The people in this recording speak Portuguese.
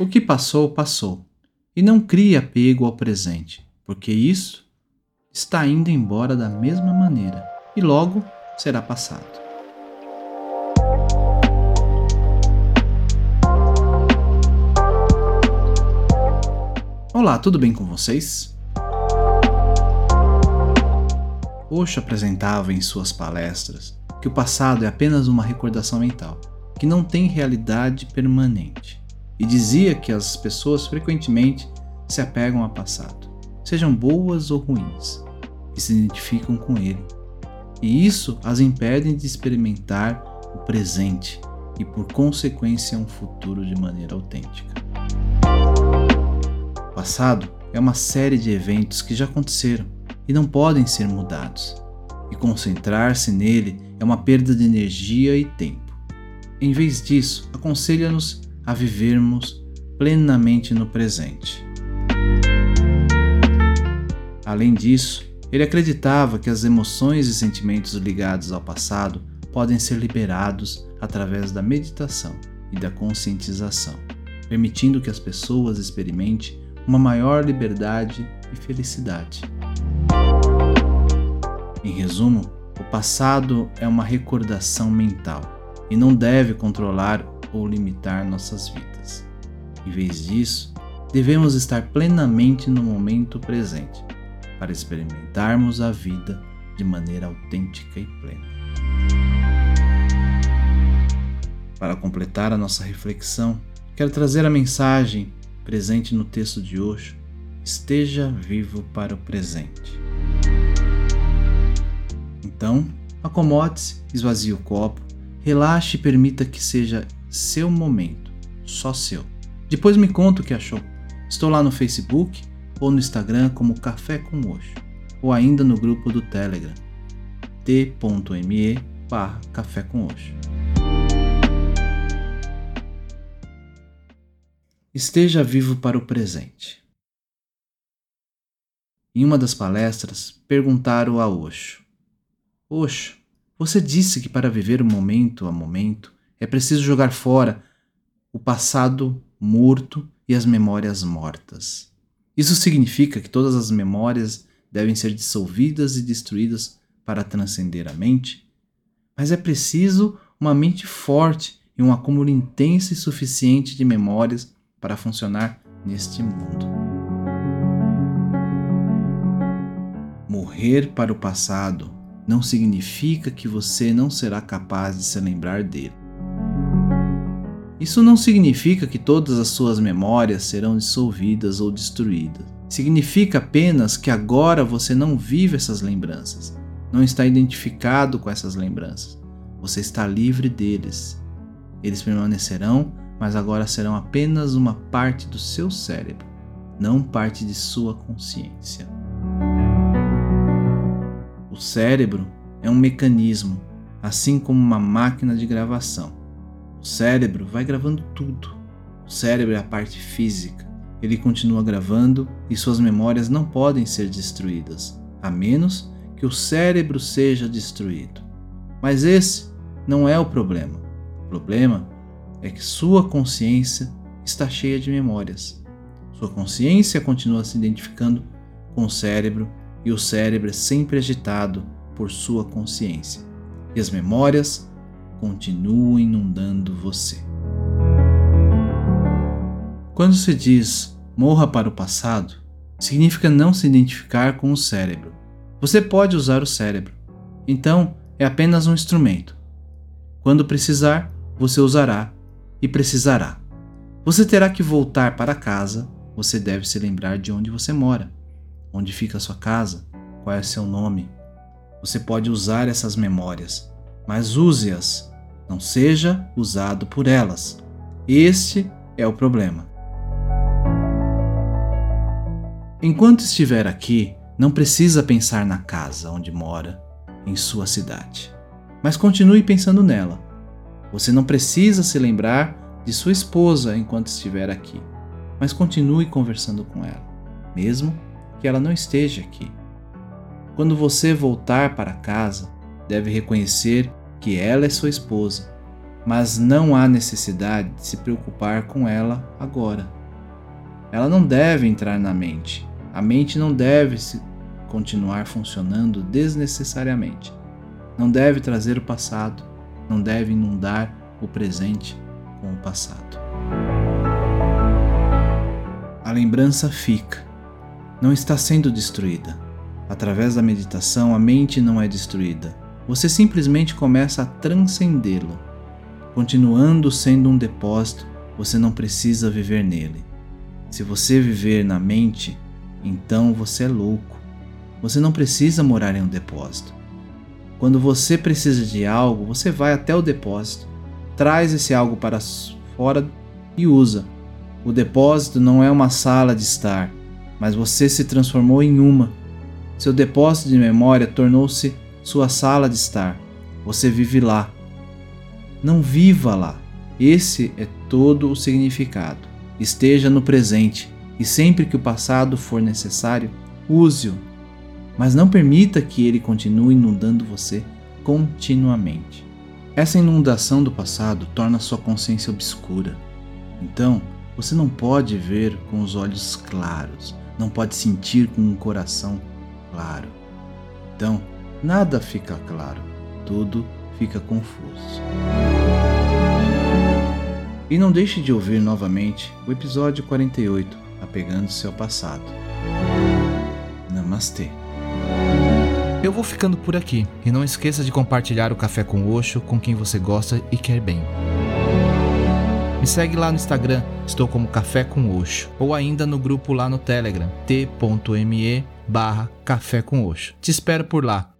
O que passou, passou. E não crie apego ao presente, porque isso está indo embora da mesma maneira e logo será passado. Olá, tudo bem com vocês? Osho apresentava em suas palestras que o passado é apenas uma recordação mental, que não tem realidade permanente e dizia que as pessoas frequentemente se apegam ao passado, sejam boas ou ruins, e se identificam com ele. E isso as impede de experimentar o presente e, por consequência, um futuro de maneira autêntica. O passado é uma série de eventos que já aconteceram e não podem ser mudados, e concentrar-se nele é uma perda de energia e tempo. Em vez disso, aconselha-nos a vivermos plenamente no presente. Além disso, ele acreditava que as emoções e sentimentos ligados ao passado podem ser liberados através da meditação e da conscientização, permitindo que as pessoas experimentem uma maior liberdade e felicidade. Em resumo, o passado é uma recordação mental e não deve controlar ou limitar nossas vidas. Em vez disso, devemos estar plenamente no momento presente para experimentarmos a vida de maneira autêntica e plena. Para completar a nossa reflexão, quero trazer a mensagem presente no texto de hoje: Esteja vivo para o presente. Então, acomode-se, esvazie o copo, relaxe e permita que seja seu momento, só seu. Depois me conta o que achou. Estou lá no Facebook ou no Instagram como Café com Oxo, ou ainda no grupo do Telegram t.me barra Café com Oxo. Esteja vivo para o presente. Em uma das palestras, perguntaram a Oxo: Oxo, você disse que para viver o momento a momento é preciso jogar fora o passado morto e as memórias mortas. Isso significa que todas as memórias devem ser dissolvidas e destruídas para transcender a mente? Mas é preciso uma mente forte e um acúmulo intenso e suficiente de memórias para funcionar neste mundo. Morrer para o passado não significa que você não será capaz de se lembrar dele. Isso não significa que todas as suas memórias serão dissolvidas ou destruídas. Significa apenas que agora você não vive essas lembranças, não está identificado com essas lembranças. Você está livre deles. Eles permanecerão, mas agora serão apenas uma parte do seu cérebro, não parte de sua consciência. O cérebro é um mecanismo, assim como uma máquina de gravação. O cérebro vai gravando tudo. O cérebro é a parte física. Ele continua gravando e suas memórias não podem ser destruídas, a menos que o cérebro seja destruído. Mas esse não é o problema. O problema é que sua consciência está cheia de memórias. Sua consciência continua se identificando com o cérebro e o cérebro é sempre agitado por sua consciência. E as memórias continua inundando você. Quando se diz morra para o passado, significa não se identificar com o cérebro. Você pode usar o cérebro, então é apenas um instrumento. Quando precisar, você usará e precisará. Você terá que voltar para casa, você deve se lembrar de onde você mora, onde fica a sua casa, qual é seu nome. Você pode usar essas memórias, mas use-as não seja usado por elas. Este é o problema. Enquanto estiver aqui, não precisa pensar na casa onde mora, em sua cidade. Mas continue pensando nela. Você não precisa se lembrar de sua esposa enquanto estiver aqui, mas continue conversando com ela, mesmo que ela não esteja aqui. Quando você voltar para casa, deve reconhecer que ela é sua esposa, mas não há necessidade de se preocupar com ela agora. Ela não deve entrar na mente. A mente não deve se continuar funcionando desnecessariamente. Não deve trazer o passado, não deve inundar o presente com o passado. A lembrança fica, não está sendo destruída. Através da meditação, a mente não é destruída. Você simplesmente começa a transcendê-lo. Continuando sendo um depósito, você não precisa viver nele. Se você viver na mente, então você é louco. Você não precisa morar em um depósito. Quando você precisa de algo, você vai até o depósito, traz esse algo para fora e usa. O depósito não é uma sala de estar, mas você se transformou em uma. Seu depósito de memória tornou-se sua sala de estar. Você vive lá. Não viva lá. Esse é todo o significado. Esteja no presente e sempre que o passado for necessário, use-o. Mas não permita que ele continue inundando você continuamente. Essa inundação do passado torna sua consciência obscura. Então, você não pode ver com os olhos claros, não pode sentir com um coração claro. Então, nada fica claro, tudo fica confuso. E não deixe de ouvir novamente o episódio 48, Apegando-se ao Passado. Namastê. Eu vou ficando por aqui e não esqueça de compartilhar o Café com Oxo com quem você gosta e quer bem. Me segue lá no Instagram, estou como Café com Oxo, ou ainda no grupo lá no Telegram, t.me barra Café com Oxo. Te espero por lá.